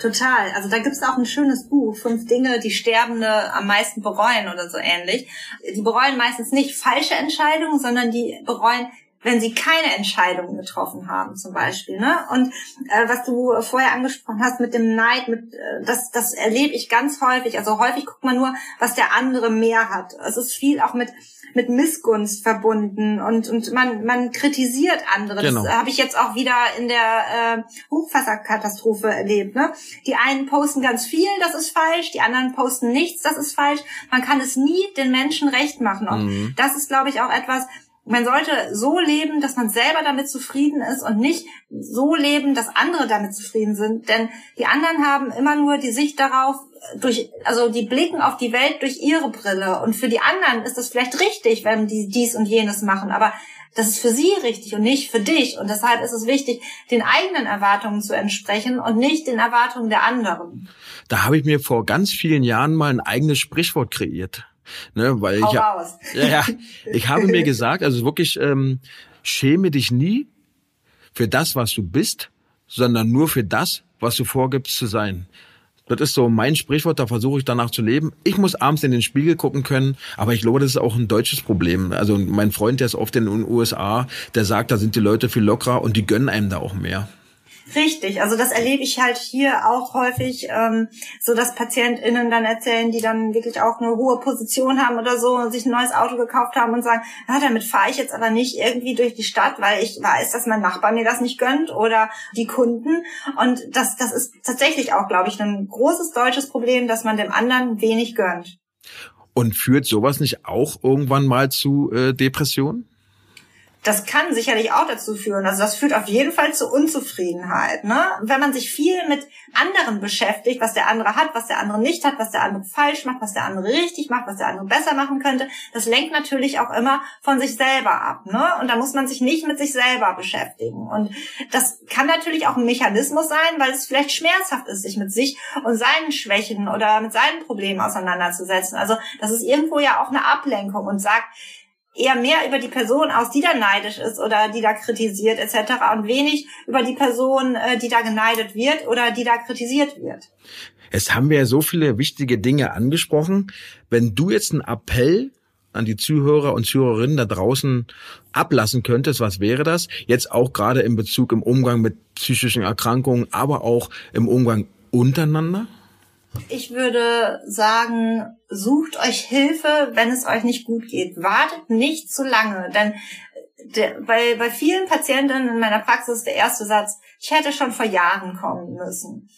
B: Total. Also da gibt's auch ein schönes Buch, fünf Dinge, die Sterbende am meisten bereuen oder so ähnlich. Die bereuen meistens nicht falsche Entscheidungen, sondern die bereuen wenn sie keine Entscheidungen getroffen haben, zum Beispiel. Ne? Und äh, was du vorher angesprochen hast mit dem Neid, mit, äh, das, das erlebe ich ganz häufig. Also häufig guckt man nur, was der andere mehr hat. Es ist viel auch mit mit Missgunst verbunden und und man man kritisiert andere. Genau. Das habe ich jetzt auch wieder in der äh, Hochwasserkatastrophe erlebt. Ne? Die einen posten ganz viel, das ist falsch. Die anderen posten nichts, das ist falsch. Man kann es nie den Menschen recht machen. Und mhm. das ist, glaube ich, auch etwas, man sollte so leben, dass man selber damit zufrieden ist und nicht so leben, dass andere damit zufrieden sind. Denn die anderen haben immer nur die Sicht darauf, durch, also die blicken auf die Welt durch ihre Brille. Und für die anderen ist es vielleicht richtig, wenn die dies und jenes machen. Aber das ist für sie richtig und nicht für dich. Und deshalb ist es wichtig, den eigenen Erwartungen zu entsprechen und nicht den Erwartungen der anderen.
A: Da habe ich mir vor ganz vielen Jahren mal ein eigenes Sprichwort kreiert. Ne, weil Hau ich, raus. ja, ja, ich habe mir gesagt, also wirklich, ähm, schäme dich nie für das, was du bist, sondern nur für das, was du vorgibst zu sein. Das ist so mein Sprichwort, da versuche ich danach zu leben. Ich muss abends in den Spiegel gucken können, aber ich glaube, das ist auch ein deutsches Problem. Also mein Freund, der ist oft in den USA, der sagt, da sind die Leute viel lockerer und die gönnen einem da auch mehr.
B: Richtig, also das erlebe ich halt hier auch häufig, ähm, so dass PatientInnen dann erzählen, die dann wirklich auch eine hohe Position haben oder so und sich ein neues Auto gekauft haben und sagen, ja, damit fahre ich jetzt aber nicht irgendwie durch die Stadt, weil ich weiß, dass mein Nachbar mir das nicht gönnt oder die Kunden. Und das, das ist tatsächlich auch, glaube ich, ein großes deutsches Problem, dass man dem anderen wenig gönnt.
A: Und führt sowas nicht auch irgendwann mal zu äh, Depressionen?
B: Das kann sicherlich auch dazu führen. Also das führt auf jeden Fall zu Unzufriedenheit. Ne? Wenn man sich viel mit anderen beschäftigt, was der andere hat, was der andere nicht hat, was der andere falsch macht, was der andere richtig macht, was der andere besser machen könnte, das lenkt natürlich auch immer von sich selber ab. Ne? Und da muss man sich nicht mit sich selber beschäftigen. Und das kann natürlich auch ein Mechanismus sein, weil es vielleicht schmerzhaft ist, sich mit sich und seinen Schwächen oder mit seinen Problemen auseinanderzusetzen. Also das ist irgendwo ja auch eine Ablenkung und sagt, eher mehr über die Person aus, die da neidisch ist oder die da kritisiert etc. und wenig über die Person, äh, die da geneidet wird oder die da kritisiert wird.
A: Jetzt haben wir ja so viele wichtige Dinge angesprochen. Wenn du jetzt einen Appell an die Zuhörer und Zuhörerinnen da draußen ablassen könntest, was wäre das? Jetzt auch gerade in Bezug im Umgang mit psychischen Erkrankungen, aber auch im Umgang untereinander?
B: Ich würde sagen, sucht euch Hilfe, wenn es euch nicht gut geht. Wartet nicht zu lange, denn der, bei, bei vielen Patientinnen in meiner Praxis der erste Satz, ich hätte schon vor Jahren kommen müssen.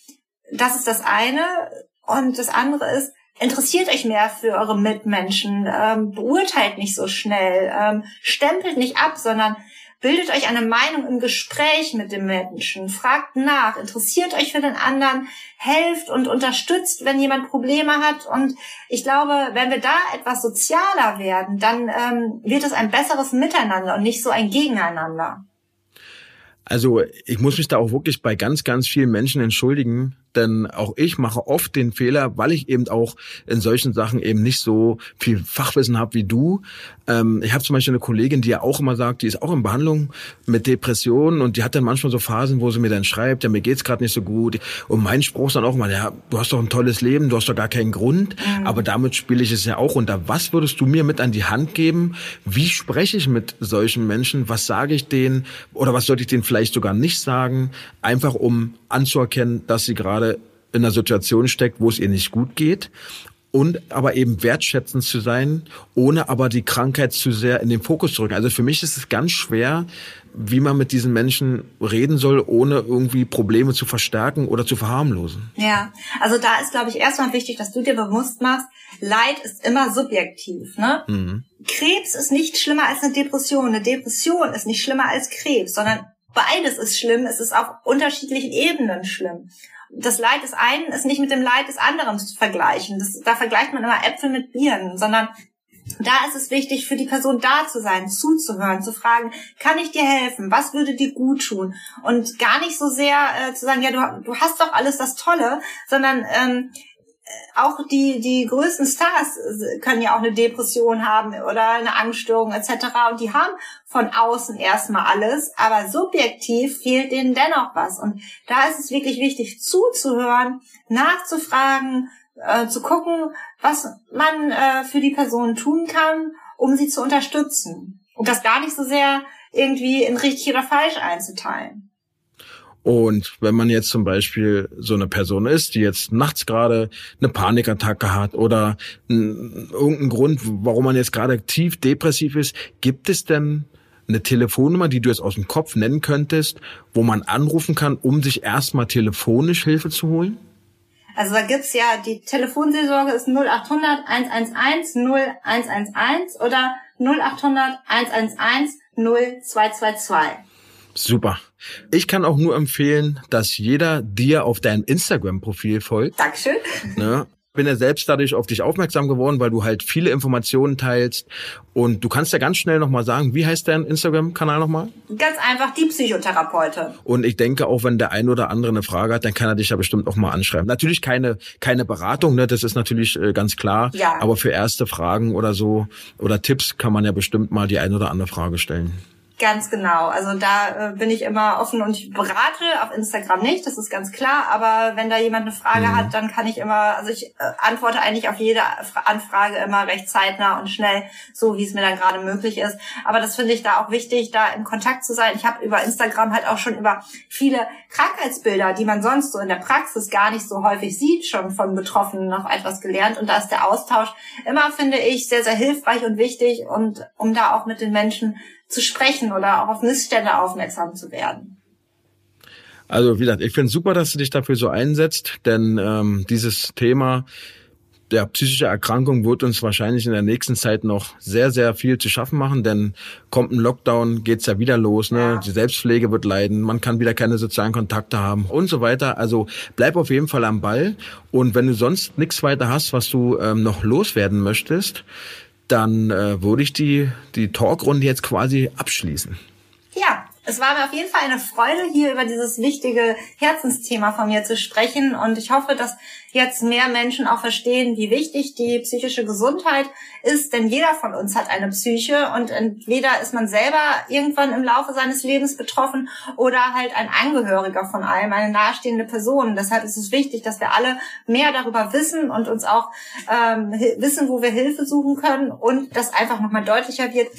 B: Das ist das eine. Und das andere ist, interessiert euch mehr für eure Mitmenschen, ähm, beurteilt nicht so schnell, ähm, stempelt nicht ab, sondern Bildet euch eine Meinung im Gespräch mit dem Menschen. Fragt nach. Interessiert euch für den anderen. Helft und unterstützt, wenn jemand Probleme hat. Und ich glaube, wenn wir da etwas sozialer werden, dann ähm, wird es ein besseres Miteinander und nicht so ein Gegeneinander.
A: Also ich muss mich da auch wirklich bei ganz, ganz vielen Menschen entschuldigen, denn auch ich mache oft den Fehler, weil ich eben auch in solchen Sachen eben nicht so viel Fachwissen habe wie du. Ähm, ich habe zum Beispiel eine Kollegin, die ja auch immer sagt, die ist auch in Behandlung mit Depressionen und die hat dann manchmal so Phasen, wo sie mir dann schreibt, ja, mir geht's gerade nicht so gut. Und mein Spruch ist dann auch mal, ja, du hast doch ein tolles Leben, du hast doch gar keinen Grund, mhm. aber damit spiele ich es ja auch unter. Was würdest du mir mit an die Hand geben? Wie spreche ich mit solchen Menschen? Was sage ich denen? Oder was sollte ich denen vielleicht sogar nicht sagen? Einfach um anzuerkennen, dass sie gerade in einer Situation steckt, wo es ihr nicht gut geht und aber eben wertschätzend zu sein, ohne aber die Krankheit zu sehr in den Fokus zu rücken. Also für mich ist es ganz schwer, wie man mit diesen Menschen reden soll, ohne irgendwie Probleme zu verstärken oder zu verharmlosen.
B: Ja, also da ist, glaube ich, erstmal wichtig, dass du dir bewusst machst, Leid ist immer subjektiv. Ne? Mhm. Krebs ist nicht schlimmer als eine Depression. Eine Depression ist nicht schlimmer als Krebs, sondern beides ist schlimm. Es ist auf unterschiedlichen Ebenen schlimm. Das Leid des einen ist nicht mit dem Leid des anderen zu vergleichen. Das, da vergleicht man immer Äpfel mit Birnen, sondern da ist es wichtig, für die Person da zu sein, zuzuhören, zu fragen, kann ich dir helfen? Was würde dir gut tun? Und gar nicht so sehr äh, zu sagen, ja, du, du hast doch alles das Tolle, sondern ähm, auch die, die größten Stars können ja auch eine Depression haben oder eine Angststörung etc. Und die haben von außen erstmal alles, aber subjektiv fehlt denen dennoch was. Und da ist es wirklich wichtig zuzuhören, nachzufragen, äh, zu gucken, was man äh, für die Person tun kann, um sie zu unterstützen. Und das gar nicht so sehr irgendwie in richtig oder falsch einzuteilen.
A: Und wenn man jetzt zum Beispiel so eine Person ist, die jetzt nachts gerade eine Panikattacke hat oder irgendeinen Grund, warum man jetzt gerade tief depressiv ist, gibt es denn eine Telefonnummer, die du jetzt aus dem Kopf nennen könntest, wo man anrufen kann, um sich erstmal telefonisch Hilfe zu holen?
B: Also da gibt's ja, die Telefonseelsorge ist 0800 111 0111 oder 0800 111 0222.
A: Super. Ich kann auch nur empfehlen, dass jeder dir auf deinem Instagram-Profil folgt.
B: Dankeschön.
A: Ne? bin ja selbst dadurch auf dich aufmerksam geworden, weil du halt viele Informationen teilst. Und du kannst ja ganz schnell nochmal sagen, wie heißt dein Instagram-Kanal nochmal?
B: Ganz einfach, die Psychotherapeutin.
A: Und ich denke, auch wenn der ein oder andere eine Frage hat, dann kann er dich ja bestimmt auch mal anschreiben. Natürlich keine, keine Beratung, ne? das ist natürlich äh, ganz klar. Ja. Aber für erste Fragen oder so oder Tipps kann man ja bestimmt mal die ein oder andere Frage stellen.
B: Ganz genau. Also da äh, bin ich immer offen und ich berate auf Instagram nicht, das ist ganz klar. Aber wenn da jemand eine Frage mhm. hat, dann kann ich immer, also ich äh, antworte eigentlich auf jede Anfrage immer recht zeitnah und schnell, so wie es mir dann gerade möglich ist. Aber das finde ich da auch wichtig, da in Kontakt zu sein. Ich habe über Instagram halt auch schon über viele Krankheitsbilder, die man sonst so in der Praxis gar nicht so häufig sieht, schon von Betroffenen noch etwas gelernt. Und da ist der Austausch immer, finde ich, sehr, sehr hilfreich und wichtig und um da auch mit den Menschen zu sprechen oder auch auf Missstände aufmerksam zu werden.
A: Also wie gesagt, ich finde super, dass du dich dafür so einsetzt, denn ähm, dieses Thema der psychische Erkrankung wird uns wahrscheinlich in der nächsten Zeit noch sehr, sehr viel zu schaffen machen, denn kommt ein Lockdown, geht's ja wieder los, ne? Ja. Die Selbstpflege wird leiden, man kann wieder keine sozialen Kontakte haben und so weiter. Also bleib auf jeden Fall am Ball. Und wenn du sonst nichts weiter hast, was du ähm, noch loswerden möchtest, dann äh, würde ich die, die Talkrunde jetzt quasi abschließen.
B: Es war mir auf jeden Fall eine Freude, hier über dieses wichtige Herzensthema von mir zu sprechen. Und ich hoffe, dass jetzt mehr Menschen auch verstehen, wie wichtig die psychische Gesundheit ist. Denn jeder von uns hat eine Psyche und entweder ist man selber irgendwann im Laufe seines Lebens betroffen oder halt ein Angehöriger von einem, eine nahestehende Person. Deshalb ist es wichtig, dass wir alle mehr darüber wissen und uns auch ähm, wissen, wo wir Hilfe suchen können und dass einfach nochmal deutlicher wird,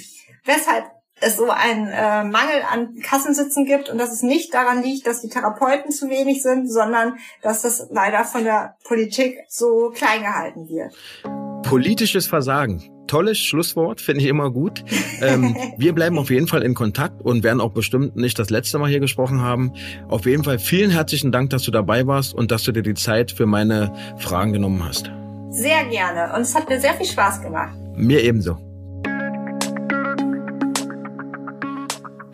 B: weshalb es so einen äh, Mangel an Kassensitzen gibt und dass es nicht daran liegt, dass die Therapeuten zu wenig sind, sondern dass das leider von der Politik so klein gehalten wird.
A: Politisches Versagen. Tolles Schlusswort, finde ich immer gut. Ähm, wir bleiben auf jeden Fall in Kontakt und werden auch bestimmt nicht das letzte Mal hier gesprochen haben. Auf jeden Fall vielen herzlichen Dank, dass du dabei warst und dass du dir die Zeit für meine Fragen genommen hast.
B: Sehr gerne und es hat mir sehr viel Spaß gemacht.
A: Mir ebenso.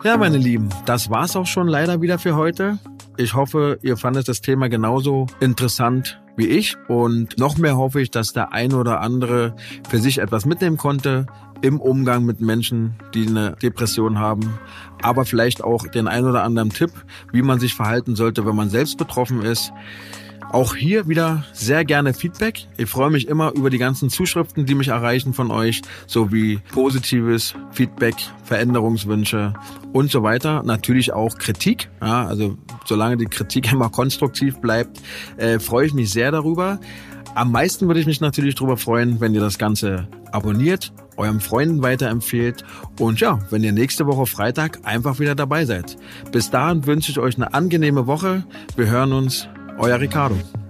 A: Ja, meine Lieben, das war's auch schon leider wieder für heute. Ich hoffe, ihr fandet das Thema genauso interessant wie ich und noch mehr hoffe ich, dass der eine oder andere für sich etwas mitnehmen konnte im Umgang mit Menschen, die eine Depression haben, aber vielleicht auch den ein oder anderen Tipp, wie man sich verhalten sollte, wenn man selbst betroffen ist. Auch hier wieder sehr gerne Feedback. Ich freue mich immer über die ganzen Zuschriften, die mich erreichen von euch, sowie positives Feedback, Veränderungswünsche und so weiter. Natürlich auch Kritik. Ja, also solange die Kritik immer konstruktiv bleibt, äh, freue ich mich sehr darüber. Am meisten würde ich mich natürlich darüber freuen, wenn ihr das Ganze abonniert, euren Freunden weiterempfehlt und ja, wenn ihr nächste Woche Freitag einfach wieder dabei seid. Bis dahin wünsche ich euch eine angenehme Woche. Wir hören uns euer Ricardo.